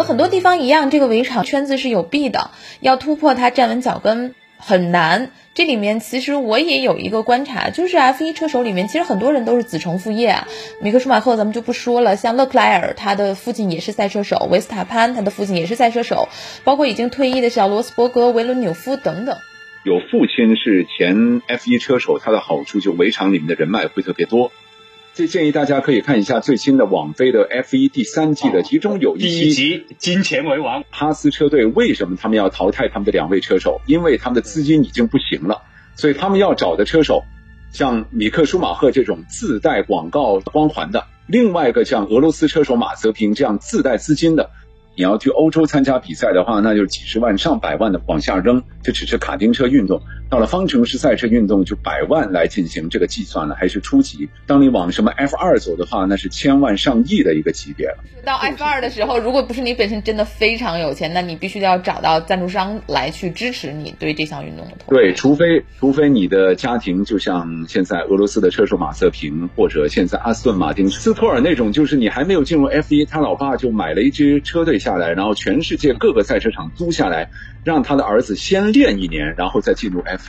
和很多地方一样，这个围场圈子是有壁的，要突破它站稳脚跟很难。这里面其实我也有一个观察，就是 F1 车手里面其实很多人都是子承父业啊。米克舒马赫咱们就不说了，像勒克莱尔，他的父亲也是赛车手；维斯塔潘，他的父亲也是赛车手；包括已经退役的小罗斯伯格、维伦纽夫等等。有父亲是前 F1 车手，他的好处就围场里面的人脉会特别多。这建议大家可以看一下最新的网飞的 F 一第三季的，其中有一集《金钱为王》。哈斯车队为什么他们要淘汰他们的两位车手？因为他们的资金已经不行了，所以他们要找的车手，像米克舒马赫这种自带广告光环的，另外一个像俄罗斯车手马泽平这样自带资金的。你要去欧洲参加比赛的话，那就是几十万、上百万的往下扔。这只是卡丁车运动，到了方程式赛车运动就百万来进行这个计算了，还是初级。当你往什么 F 二走的话，那是千万上亿的一个级别了。到 F 二的时候，如果不是你本身真的非常有钱，那你必须要找到赞助商来去支持你对这项运动的投。对，除非除非你的家庭就像现在俄罗斯的车手马瑟平，或者现在阿斯顿马丁斯托尔那种，就是你还没有进入 F 一，他老爸就买了一支车队下来，然后全世界各个赛车场租下来。让他的儿子先练一年，然后再进入 F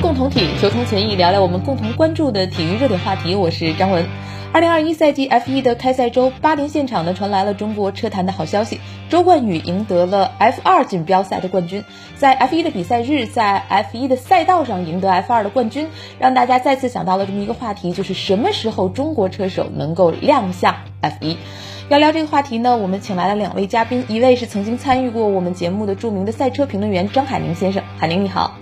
共同体，求同存异，聊聊我们共同关注的体育热点话题。我是张文。二零二一赛季 F 一的开赛周，巴林现场呢传来了中国车坛的好消息，周冠宇赢得了 F 二锦标赛的冠军。在 F 一的比赛日，在 F 一的赛道上赢得 F 二的冠军，让大家再次想到了这么一个话题，就是什么时候中国车手能够亮相 F 一？要聊这个话题呢，我们请来了两位嘉宾，一位是曾经参与过我们节目的著名的赛车评论员张海宁先生，海宁你好。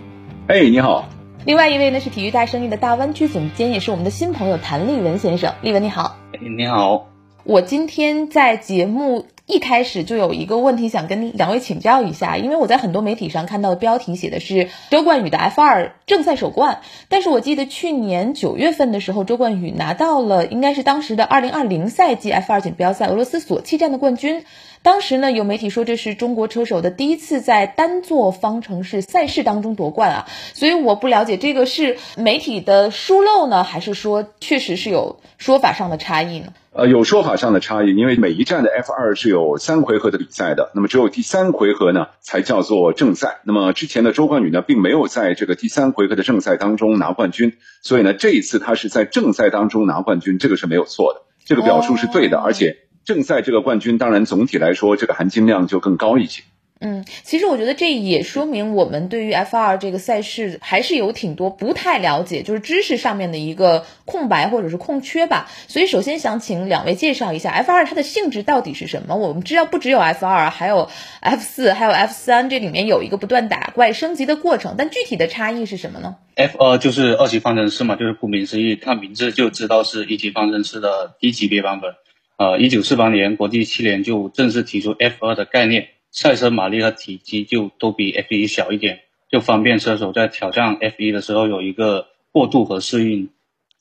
哎，你好。另外一位呢是体育大生意的大湾区总监，也是我们的新朋友谭立文先生。立文你好，你好。我今天在节目一开始就有一个问题想跟两位请教一下，因为我在很多媒体上看到的标题写的是周冠宇的 F 二正赛首冠，但是我记得去年九月份的时候，周冠宇拿到了应该是当时的二零二零赛季 F 二锦标赛俄罗斯索契站的冠军。当时呢，有媒体说这是中国车手的第一次在单座方程式赛事当中夺冠啊，所以我不了解这个是媒体的疏漏呢，还是说确实是有说法上的差异呢？呃，有说法上的差异，因为每一站的 F 二是有三回合的比赛的，那么只有第三回合呢才叫做正赛。那么之前的周冠宇呢，并没有在这个第三回合的正赛当中拿冠军，所以呢，这一次他是在正赛当中拿冠军，这个是没有错的，这个表述是对的，而且。正赛这个冠军，当然总体来说，这个含金量就更高一些。嗯，其实我觉得这也说明我们对于 F 二这个赛事还是有挺多不太了解，就是知识上面的一个空白或者是空缺吧。所以首先想请两位介绍一下 F 二它的性质到底是什么？我们知道不只有 F 二，还有 F 四，还有 F 三，这里面有一个不断打怪升级的过程，但具体的差异是什么呢？F 二就是二级方程式嘛，就是顾名思义，看名字就知道是一级方程式的低级别版本。呃，一九四八年，国际汽联就正式提出 F 二的概念，赛车马力和体积就都比 F 一小一点，就方便车手在挑战 F 一的时候有一个过渡和适应。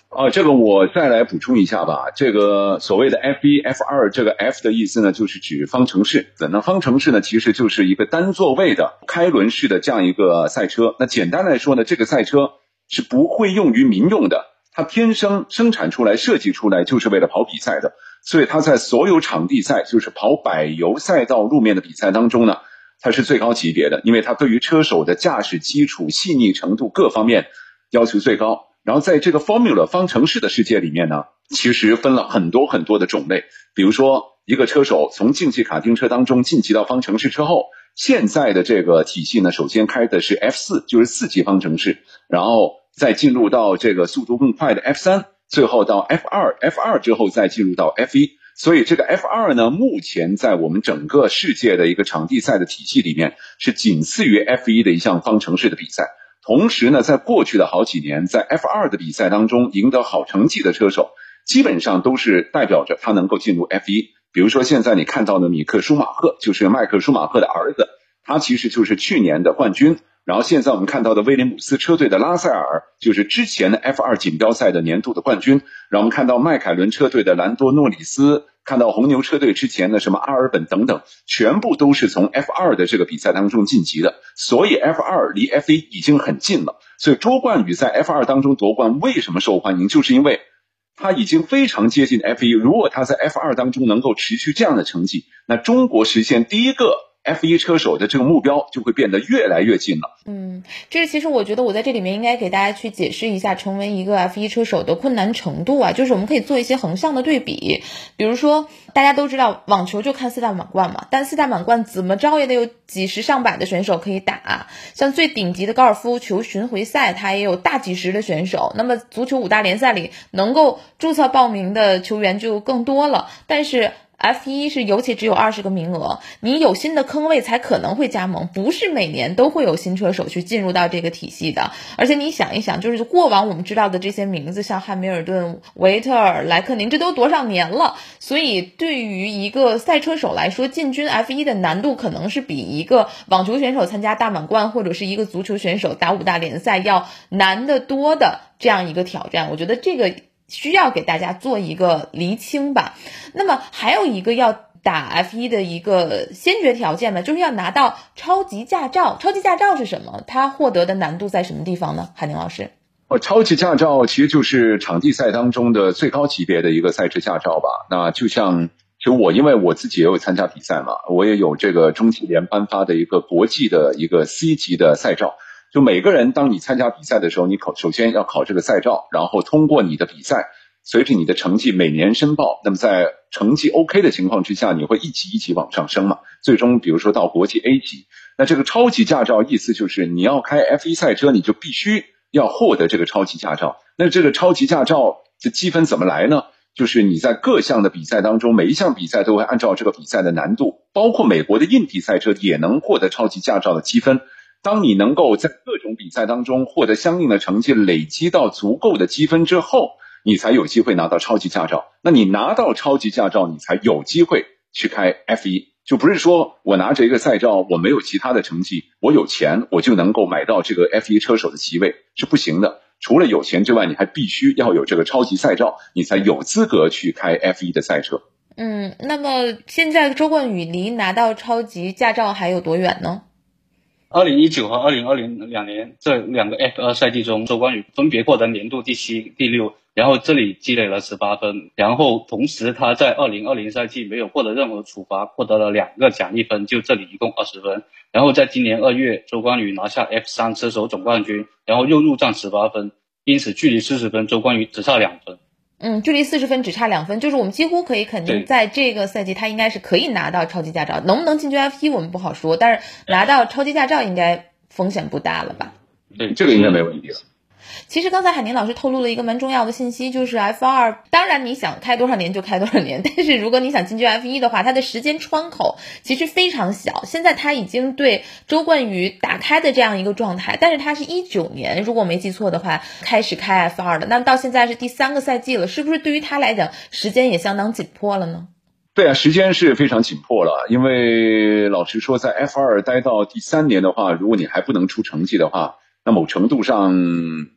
哦，这个我再来补充一下吧。这个所谓的 F 一、F 二，这个 F 的意思呢，就是指方程式。那方程式呢，其实就是一个单座位的开轮式的这样一个赛车。那简单来说呢，这个赛车是不会用于民用的，它天生生产出来、设计出来就是为了跑比赛的。所以他在所有场地赛，就是跑柏油赛道路面的比赛当中呢，它是最高级别的，因为它对于车手的驾驶基础、细腻程度各方面要求最高。然后在这个 Formula 方程式的世界里面呢，其实分了很多很多的种类。比如说，一个车手从竞技卡丁车当中晋级到方程式之后，现在的这个体系呢，首先开的是 F 四，就是四级方程式，然后再进入到这个速度更快的 F 三。最后到 F 二，F 二之后再进入到 F 一，所以这个 F 二呢，目前在我们整个世界的一个场地赛的体系里面，是仅次于 F 一的一项方程式的比赛。同时呢，在过去的好几年，在 F 二的比赛当中赢得好成绩的车手，基本上都是代表着他能够进入 F 一。比如说现在你看到的米克舒马赫，就是迈克舒马赫的儿子，他其实就是去年的冠军。然后现在我们看到的威廉姆斯车队的拉塞尔，就是之前的 F 二锦标赛的年度的冠军。然后我们看到迈凯伦车队的兰多诺里斯、看到红牛车队之前的什么阿尔本等等，全部都是从 F 二的这个比赛当中晋级的，所以 F 二离 F 一已经很近了。所以周冠宇在 F 二当中夺冠为什么受欢迎，就是因为他已经非常接近 F 一。如果他在 F 二当中能够持续这样的成绩，那中国实现第一个。F 一车手的这个目标就会变得越来越近了。嗯，这是其实我觉得我在这里面应该给大家去解释一下，成为一个 F 一车手的困难程度啊，就是我们可以做一些横向的对比。比如说，大家都知道网球就看四大满贯嘛，但四大满贯怎么着也得有几十上百的选手可以打。像最顶级的高尔夫球巡回赛，它也有大几十的选手。那么足球五大联赛里能够注册报名的球员就更多了，但是。F 一是尤其只有二十个名额，你有新的坑位才可能会加盟，不是每年都会有新车手去进入到这个体系的。而且你想一想，就是过往我们知道的这些名字，像汉密尔顿、维特尔、莱克宁，这都多少年了？所以对于一个赛车手来说，进军 F 一的难度可能是比一个网球选手参加大满贯，或者是一个足球选手打五大联赛要难得多的这样一个挑战。我觉得这个。需要给大家做一个厘清吧。那么还有一个要打 F 一的一个先决条件呢，就是要拿到超级驾照。超级驾照是什么？它获得的难度在什么地方呢？海宁老师，哦，超级驾照其实就是场地赛当中的最高级别的一个赛车驾照吧。那就像，就我因为我自己也有参加比赛嘛，我也有这个中汽联颁发的一个国际的一个 C 级的赛照。就每个人，当你参加比赛的时候，你考首先要考这个赛照，然后通过你的比赛，随着你的成绩每年申报，那么在成绩 OK 的情况之下，你会一级一级往上升嘛？最终，比如说到国际 A 级，那这个超级驾照意思就是你要开 F1 赛车，你就必须要获得这个超级驾照。那这个超级驾照的积分怎么来呢？就是你在各项的比赛当中，每一项比赛都会按照这个比赛的难度，包括美国的硬地赛车也能获得超级驾照的积分。当你能够在各种比赛当中获得相应的成绩，累积到足够的积分之后，你才有机会拿到超级驾照。那你拿到超级驾照，你才有机会去开 F 一。就不是说我拿着一个赛照，我没有其他的成绩，我有钱我就能够买到这个 F 一车手的席位，是不行的。除了有钱之外，你还必须要有这个超级赛照，你才有资格去开 F 一的赛车。嗯，那么现在周冠宇离拿到超级驾照还有多远呢？二零一九和二零二零两年这两个 F 二赛季中，周冠宇分别获得年度第七、第六，然后这里积累了十八分，然后同时他在二零二零赛季没有获得任何处罚，获得了两个奖励分，就这里一共二十分。然后在今年二月，周冠宇拿下 F 三车手总冠军，然后又入账十八分，因此距离四十分，周冠宇只差两分。嗯，距离四十分只差两分，就是我们几乎可以肯定，在这个赛季他应该是可以拿到超级驾照，能不能进军 F 一我们不好说，但是拿到超级驾照应该风险不大了吧？对，这个应该没问题了。其实刚才海宁老师透露了一个蛮重要的信息，就是 F 二，当然你想开多少年就开多少年，但是如果你想进军 F 一的话，它的时间窗口其实非常小。现在他已经对周冠宇打开的这样一个状态，但是他是一九年，如果没记错的话，开始开 F 二的，那到现在是第三个赛季了，是不是对于他来讲时间也相当紧迫了呢？对啊，时间是非常紧迫了，因为老实说，在 F 二待到第三年的话，如果你还不能出成绩的话。那某程度上，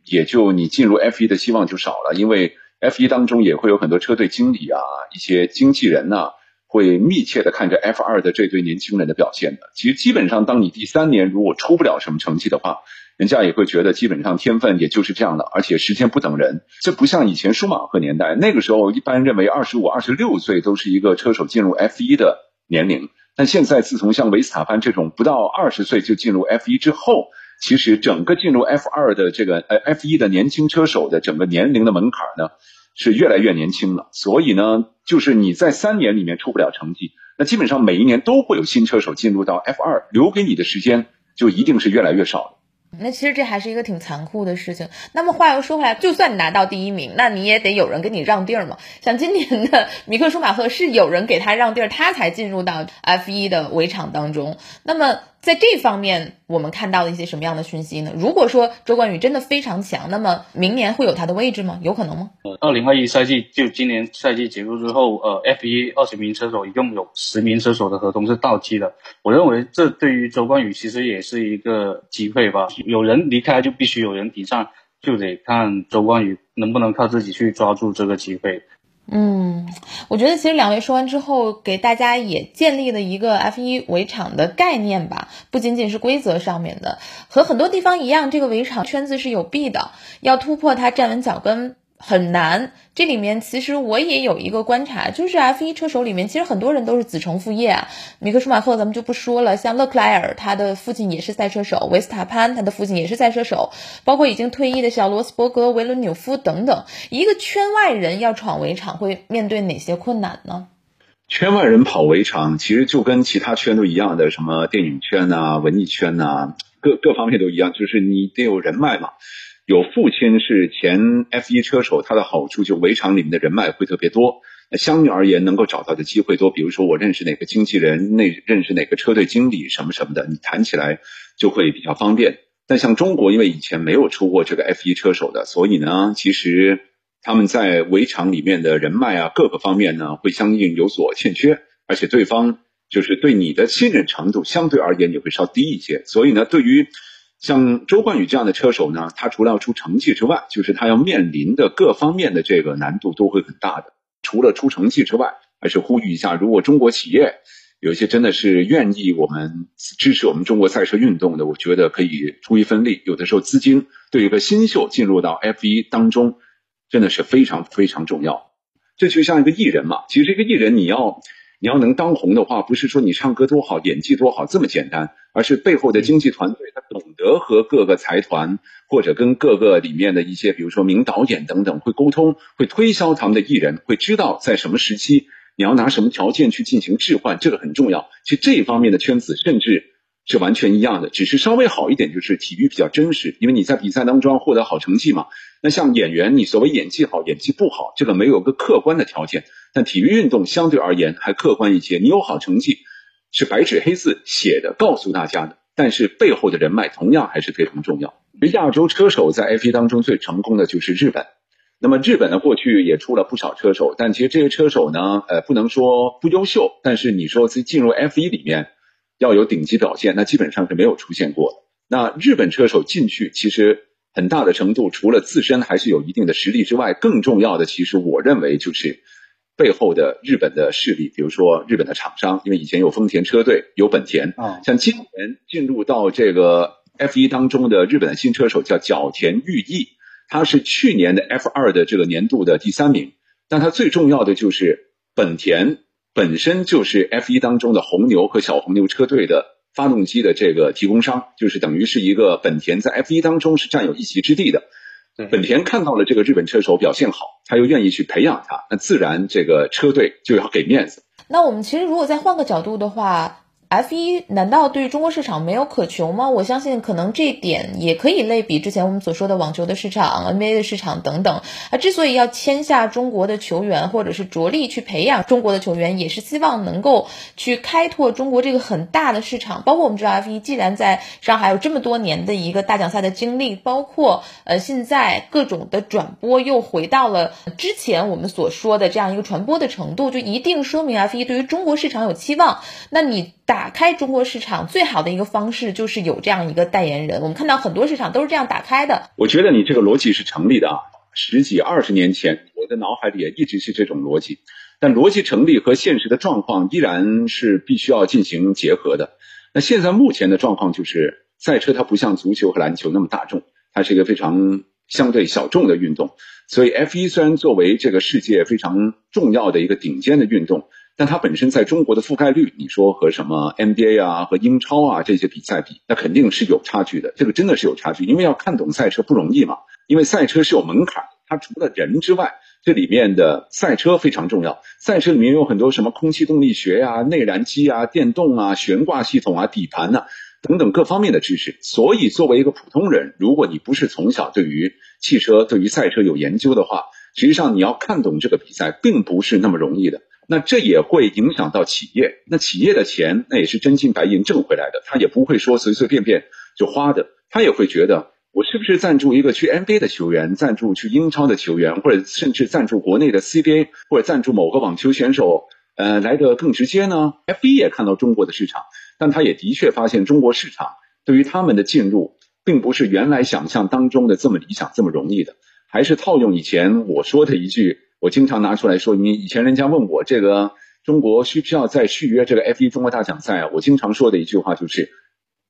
也就你进入 F 一的希望就少了，因为 F 一当中也会有很多车队经理啊，一些经纪人呐，会密切的看着 F 二的这堆年轻人的表现的。其实基本上，当你第三年如果出不了什么成绩的话，人家也会觉得基本上天分也就是这样的，而且时间不等人。这不像以前舒马赫年代，那个时候一般认为二十五、二十六岁都是一个车手进入 F 一的年龄，但现在自从像维斯塔潘这种不到二十岁就进入 F 一之后。其实整个进入 F 二的这个呃 F 一的年轻车手的整个年龄的门槛呢，是越来越年轻了。所以呢，就是你在三年里面出不了成绩，那基本上每一年都会有新车手进入到 F 二，留给你的时间就一定是越来越少。那其实这还是一个挺残酷的事情。那么话又说回来，就算你拿到第一名，那你也得有人给你让地儿嘛。像今年的 米克舒马赫是有人给他让地儿，他才进入到 F 一的围场当中。那么。在这方面，我们看到了一些什么样的讯息呢？如果说周冠宇真的非常强，那么明年会有他的位置吗？有可能吗？呃，二零二一赛季就今年赛季结束之后，呃，F 一二十名车手一共有十名车手的合同是到期的。我认为这对于周冠宇其实也是一个机会吧。有人离开就必须有人顶上，就得看周冠宇能不能靠自己去抓住这个机会。嗯，我觉得其实两位说完之后，给大家也建立了一个 F 一围场的概念吧，不仅仅是规则上面的，和很多地方一样，这个围场圈子是有弊的，要突破它站稳脚跟。很难，这里面其实我也有一个观察，就是 F1 车手里面，其实很多人都是子承父业啊。米克舒马赫咱们就不说了，像勒克莱尔，他的父亲也是赛车手；维斯塔潘，他的父亲也是赛车手；包括已经退役的小罗斯伯格、维伦纽夫等等。一个圈外人要闯围场，会面对哪些困难呢？圈外人跑围场，其实就跟其他圈都一样的，什么电影圈呐、文艺圈呐，各各方面都一样，就是你得有人脉嘛。有父亲是前 F1 车手，他的好处就围场里面的人脉会特别多。那相对而言，能够找到的机会多。比如说，我认识哪个经纪人，那认识哪个车队经理什么什么的，你谈起来就会比较方便。但像中国，因为以前没有出过这个 F1 车手的，所以呢，其实他们在围场里面的人脉啊，各个方面呢，会相应有所欠缺，而且对方就是对你的信任程度相对而言也会稍低一些。所以呢，对于像周冠宇这样的车手呢，他除了要出成绩之外，就是他要面临的各方面的这个难度都会很大的。除了出成绩之外，还是呼吁一下，如果中国企业有一些真的是愿意我们支持我们中国赛车运动的，我觉得可以出一份力。有的时候资金对一个新秀进入到 F 一当中，真的是非常非常重要。这就像一个艺人嘛，其实这个艺人你要。你要能当红的话，不是说你唱歌多好、演技多好这么简单，而是背后的经纪团队他懂得和各个财团或者跟各个里面的一些，比如说名导演等等会沟通，会推销他们的艺人，会知道在什么时期你要拿什么条件去进行置换，这个很重要。其实这一方面的圈子甚至。是完全一样的，只是稍微好一点，就是体育比较真实，因为你在比赛当中获得好成绩嘛。那像演员，你所谓演技好、演技不好，这个没有个客观的条件。但体育运动相对而言还客观一些，你有好成绩是白纸黑字写的，告诉大家的。但是背后的人脉同样还是非常重要。亚洲车手在 F1 当中最成功的就是日本。那么日本呢，过去也出了不少车手，但其实这些车手呢，呃，不能说不优秀，但是你说在进入 F1 里面。要有顶级表现，那基本上是没有出现过的。那日本车手进去，其实很大的程度除了自身还是有一定的实力之外，更重要的，其实我认为就是背后的日本的势力，比如说日本的厂商，因为以前有丰田车队，有本田啊。像今年进入到这个 F 一当中的日本的新车手叫角田裕毅，他是去年的 F 二的这个年度的第三名。但他最重要的就是本田。本身就是 F 一当中的红牛和小红牛车队的发动机的这个提供商，就是等于是一个本田在 F 一当中是占有一席之地的。本田看到了这个日本车手表现好，他又愿意去培养他，那自然这个车队就要给面子。那我们其实如果再换个角度的话。F 一难道对中国市场没有渴求吗？我相信可能这点也可以类比之前我们所说的网球的市场、NBA 的市场等等。啊，之所以要签下中国的球员，或者是着力去培养中国的球员，也是希望能够去开拓中国这个很大的市场。包括我们知道 F 一既然在上海有这么多年的一个大奖赛的经历，包括呃现在各种的转播又回到了之前我们所说的这样一个传播的程度，就一定说明 F 一对于中国市场有期望。那你。打打开中国市场最好的一个方式就是有这样一个代言人。我们看到很多市场都是这样打开的。我觉得你这个逻辑是成立的啊！十几二十年前，我的脑海里也一直是这种逻辑，但逻辑成立和现实的状况依然是必须要进行结合的。那现在目前的状况就是，赛车它不像足球和篮球那么大众，它是一个非常相对小众的运动。所以 F 一虽然作为这个世界非常重要的一个顶尖的运动。但它本身在中国的覆盖率，你说和什么 NBA 啊、和英超啊这些比赛比，那肯定是有差距的。这个真的是有差距，因为要看懂赛车不容易嘛。因为赛车是有门槛，它除了人之外，这里面的赛车非常重要。赛车里面有很多什么空气动力学呀、内燃机啊、电动啊、悬挂系统啊、底盘呐等等各方面的知识。所以作为一个普通人，如果你不是从小对于汽车、对于赛车有研究的话，实际上你要看懂这个比赛，并不是那么容易的。那这也会影响到企业，那企业的钱那也是真金白银挣回来的，他也不会说随随便便就花的，他也会觉得我是不是赞助一个去 NBA 的球员，赞助去英超的球员，或者甚至赞助国内的 CBA，或者赞助某个网球选手，呃，来的更直接呢？F1 也看到中国的市场，但他也的确发现中国市场对于他们的进入，并不是原来想象当中的这么理想、这么容易的，还是套用以前我说的一句。我经常拿出来说，你以前人家问我这个中国需不需要再续约这个 F 一中国大奖赛啊？我经常说的一句话就是，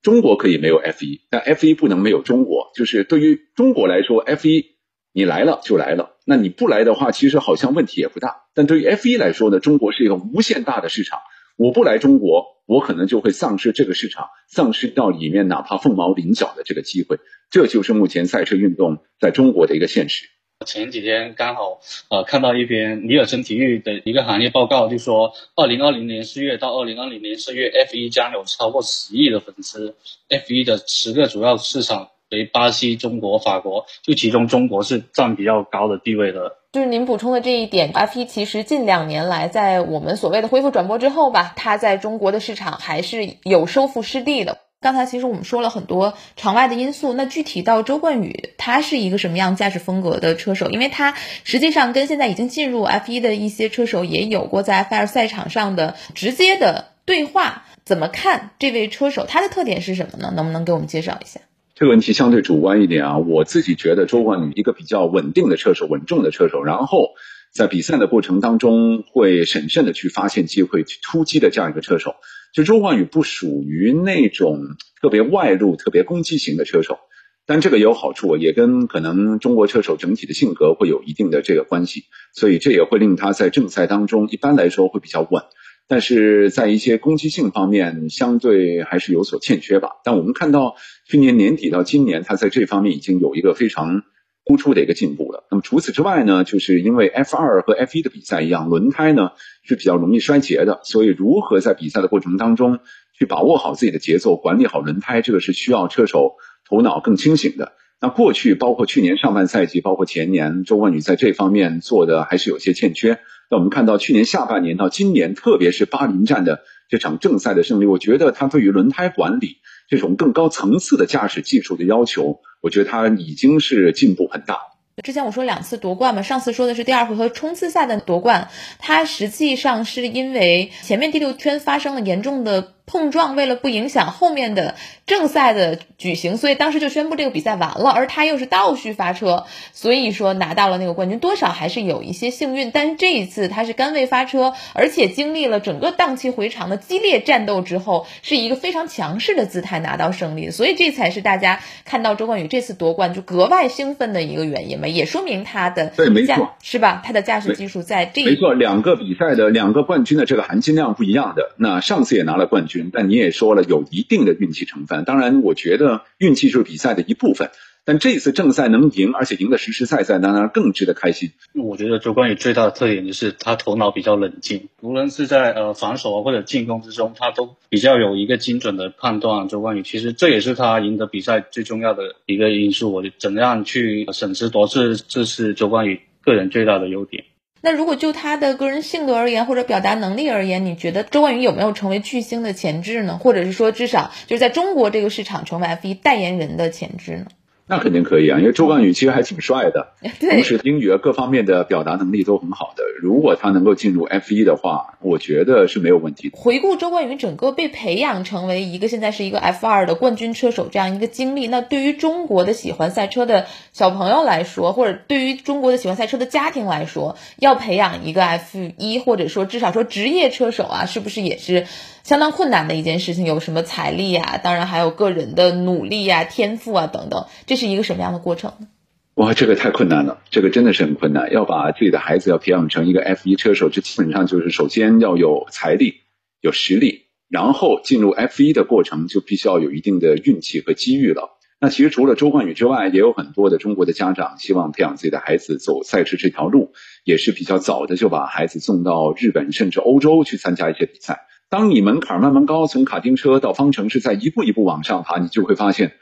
中国可以没有 F 一，但 F 一不能没有中国。就是对于中国来说，F 一你来了就来了，那你不来的话，其实好像问题也不大。但对于 F 一来说呢，中国是一个无限大的市场，我不来中国，我可能就会丧失这个市场，丧失到里面哪怕凤毛麟角的这个机会。这就是目前赛车运动在中国的一个现实。前几天刚好呃看到一篇尼尔森体育的一个行业报告，就说二零二零年四月到二零二零年四月，F 一将有超过十亿的粉丝。F 一的十个主要市场为巴西、中国、法国，就其中中国是占比较高的地位的。就是您补充的这一点，F 一其实近两年来在我们所谓的恢复转播之后吧，它在中国的市场还是有收复失地的。刚才其实我们说了很多场外的因素，那具体到周冠宇，他是一个什么样驾驶风格的车手？因为他实际上跟现在已经进入 F1 的一些车手也有过在 F2 赛场上的直接的对话。怎么看这位车手？他的特点是什么呢？能不能给我们介绍一下？这个问题相对主观一点啊，我自己觉得周冠宇一个比较稳定的车手，稳重的车手，然后在比赛的过程当中会审慎的去发现机会去突击的这样一个车手。就周冠宇不属于那种特别外露、特别攻击型的车手，但这个也有好处，也跟可能中国车手整体的性格会有一定的这个关系，所以这也会令他在正赛当中一般来说会比较稳，但是在一些攻击性方面相对还是有所欠缺吧。但我们看到去年年底到今年，他在这方面已经有一个非常。突出的一个进步了。那么除此之外呢，就是因为 F 二和 F 一的比赛一样，轮胎呢是比较容易衰竭的，所以如何在比赛的过程当中去把握好自己的节奏，管理好轮胎，这个是需要车手头脑更清醒的。那过去包括去年上半赛季，包括前年，周冠宇在这方面做的还是有些欠缺。那我们看到去年下半年到今年，特别是巴林站的这场正赛的胜利，我觉得他对于轮胎管理这种更高层次的驾驶技术的要求。我觉得他已经是进步很大。之前我说两次夺冠嘛，上次说的是第二回合冲刺赛的夺冠，他实际上是因为前面第六圈发生了严重的。碰撞为了不影响后面的正赛的举行，所以当时就宣布这个比赛完了。而他又是倒序发车，所以说拿到了那个冠军，多少还是有一些幸运。但是这一次他是杆位发车，而且经历了整个荡气回肠的激烈战斗之后，是一个非常强势的姿态拿到胜利。所以这才是大家看到周冠宇这次夺冠就格外兴奋的一个原因嘛，也说明他的对没错是吧？他的驾驶技术在这没错，两个比赛的两个冠军的这个含金量不一样的。那上次也拿了冠军。但你也说了，有一定的运气成分。当然，我觉得运气是比赛的一部分。但这次正赛能赢，而且赢得实实在在，当然更值得开心。我觉得周冠宇最大的特点就是他头脑比较冷静，无论是在呃防守或者进攻之中，他都比较有一个精准的判断。周冠宇其实这也是他赢得比赛最重要的一个因素。我怎样去审时度势，这是周冠宇个人最大的优点。那如果就他的个人性格而言，或者表达能力而言，你觉得周冠宇有没有成为巨星的潜质呢？或者是说，至少就是在中国这个市场成为 F 一代言人的潜质呢？那肯定可以啊，因为周冠宇其实还挺帅的，同时英语各方面的表达能力都很好的。如果他能够进入 F 一的话，我觉得是没有问题的。回顾周冠宇整个被培养成为一个现在是一个 F 二的冠军车手这样一个经历，那对于中国的喜欢赛车的小朋友来说，或者对于中国的喜欢赛车的家庭来说，要培养一个 F 一或者说至少说职业车手啊，是不是也是？相当困难的一件事情，有什么财力呀？当然还有个人的努力呀、天赋啊等等，这是一个什么样的过程呢？哇，这个太困难了，这个真的是很困难。要把自己的孩子要培养成一个 F 一车手，这基本上就是首先要有财力、有实力，然后进入 F 一的过程就必须要有一定的运气和机遇了。那其实除了周冠宇之外，也有很多的中国的家长希望培养自己的孩子走赛车这条路，也是比较早的就把孩子送到日本甚至欧洲去参加一些比赛。当你门槛慢慢高，从卡丁车到方程式，在一步一步往上爬，你就会发现，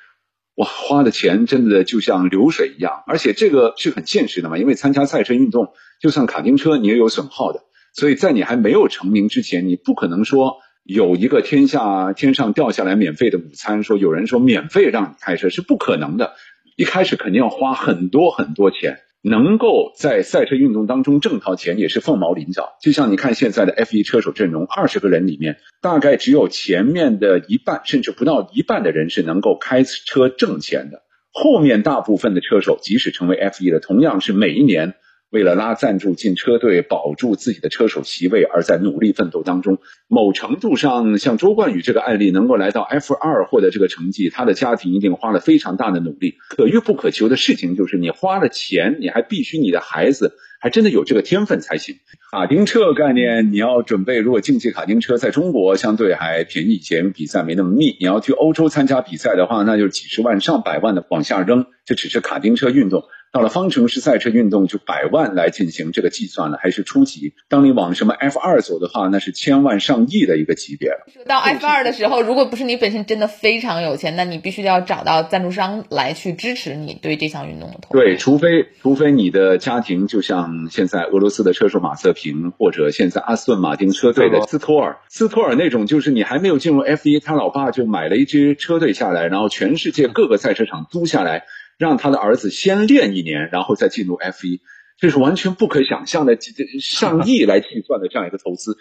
哇，花的钱真的就像流水一样。而且这个是很现实的嘛，因为参加赛车运动，就算卡丁车你也有损耗的。所以在你还没有成名之前，你不可能说有一个天下天上掉下来免费的午餐，说有人说免费让你开车是不可能的。一开始肯定要花很多很多钱。能够在赛车运动当中挣到钱也是凤毛麟角。就像你看现在的 F 一车手阵容，二十个人里面，大概只有前面的一半甚至不到一半的人是能够开车挣钱的。后面大部分的车手，即使成为 F 一的，同样是每一年为了拉赞助进车队，保住自己的车手席位而在努力奋斗当中。某程度上，像周冠宇这个案例能够来到 F 二获得这个成绩，他的家庭一定花了非常大的努力。可遇不可求的事情就是，你花了钱，你还必须你的孩子还真的有这个天分才行。卡丁车概念，你要准备，如果竞技卡丁车在中国相对还便宜一些，比赛没那么密。你要去欧洲参加比赛的话，那就是几十万、上百万的往下扔，这只是卡丁车运动。到了方程式赛车运动，就百万来进行这个计算了，还是初级。当你往什么 F 二走的话，那是千万上亿的一个级别了。到 F 二的时候，如果不是你本身真的非常有钱，那你必须要找到赞助商来去支持你对这项运动的投入。对，除非除非你的家庭就像现在俄罗斯的车手马瑟平，或者现在阿斯顿马丁车队的斯托尔，斯托尔那种，就是你还没有进入 F 一，他老爸就买了一支车队下来，然后全世界各个赛车场租下来。让他的儿子先练一年，然后再进入 F 一，这是完全不可想象的，上亿来计算的这样一个投资。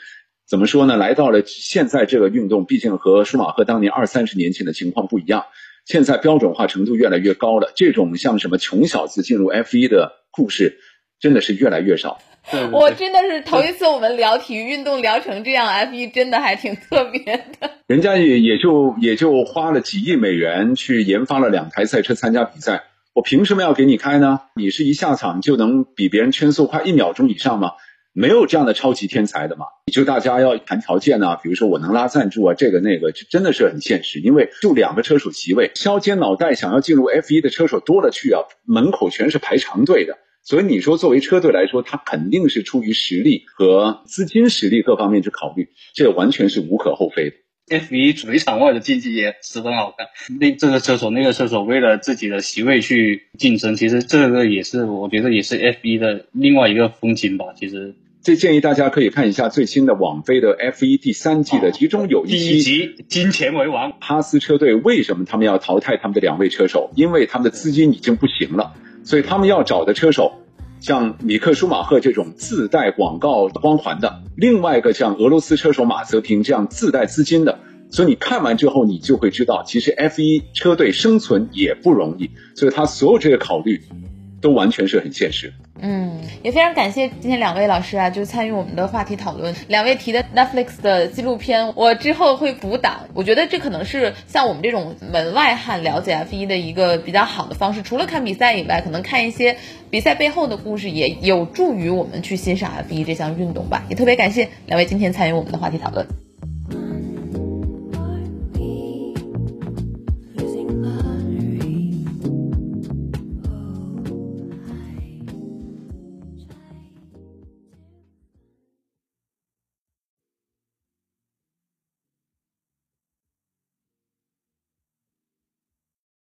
怎么说呢？来到了现在这个运动，毕竟和舒马赫当年二三十年前的情况不一样，现在标准化程度越来越高了。这种像什么穷小子进入 F 一的故事，真的是越来越少。我真的是头一次我们聊体育运动聊成这样，F 一真的还挺特别的。人家也也就也就花了几亿美元去研发了两台赛车参加比赛，我凭什么要给你开呢？你是一下场就能比别人圈速快一秒钟以上吗？没有这样的超级天才的嘛？就大家要谈条件呢，比如说我能拉赞助啊，这个那个，这真的是很现实。因为就两个车手席位，削尖脑袋想要进入 F 一的车手多了去啊，门口全是排长队的。所以你说，作为车队来说，他肯定是出于实力和资金实力各方面去考虑，这完全是无可厚非的。F 一主场外的竞技也十分好看，那这个车手那个车手为了自己的席位去竞争，其实这个也是我觉得也是 F 一的另外一个风景吧。其实，这建议大家可以看一下最新的网飞的 F 一第三季的，其中有一期《金钱为王》，哈斯车队为什么他们要淘汰他们的两位车手？因为他们的资金已经不行了。所以他们要找的车手，像米克舒马赫这种自带广告光环的，另外一个像俄罗斯车手马泽平这样自带资金的。所以你看完之后，你就会知道，其实 F 一车队生存也不容易。所以他所有这些考虑，都完全是很现实。嗯，也非常感谢今天两位老师啊，就参与我们的话题讨论。两位提的 Netflix 的纪录片，我之后会补档。我觉得这可能是像我们这种门外汉了解 F 一的一个比较好的方式。除了看比赛以外，可能看一些比赛背后的故事，也有助于我们去欣赏 F 一这项运动吧。也特别感谢两位今天参与我们的话题讨论。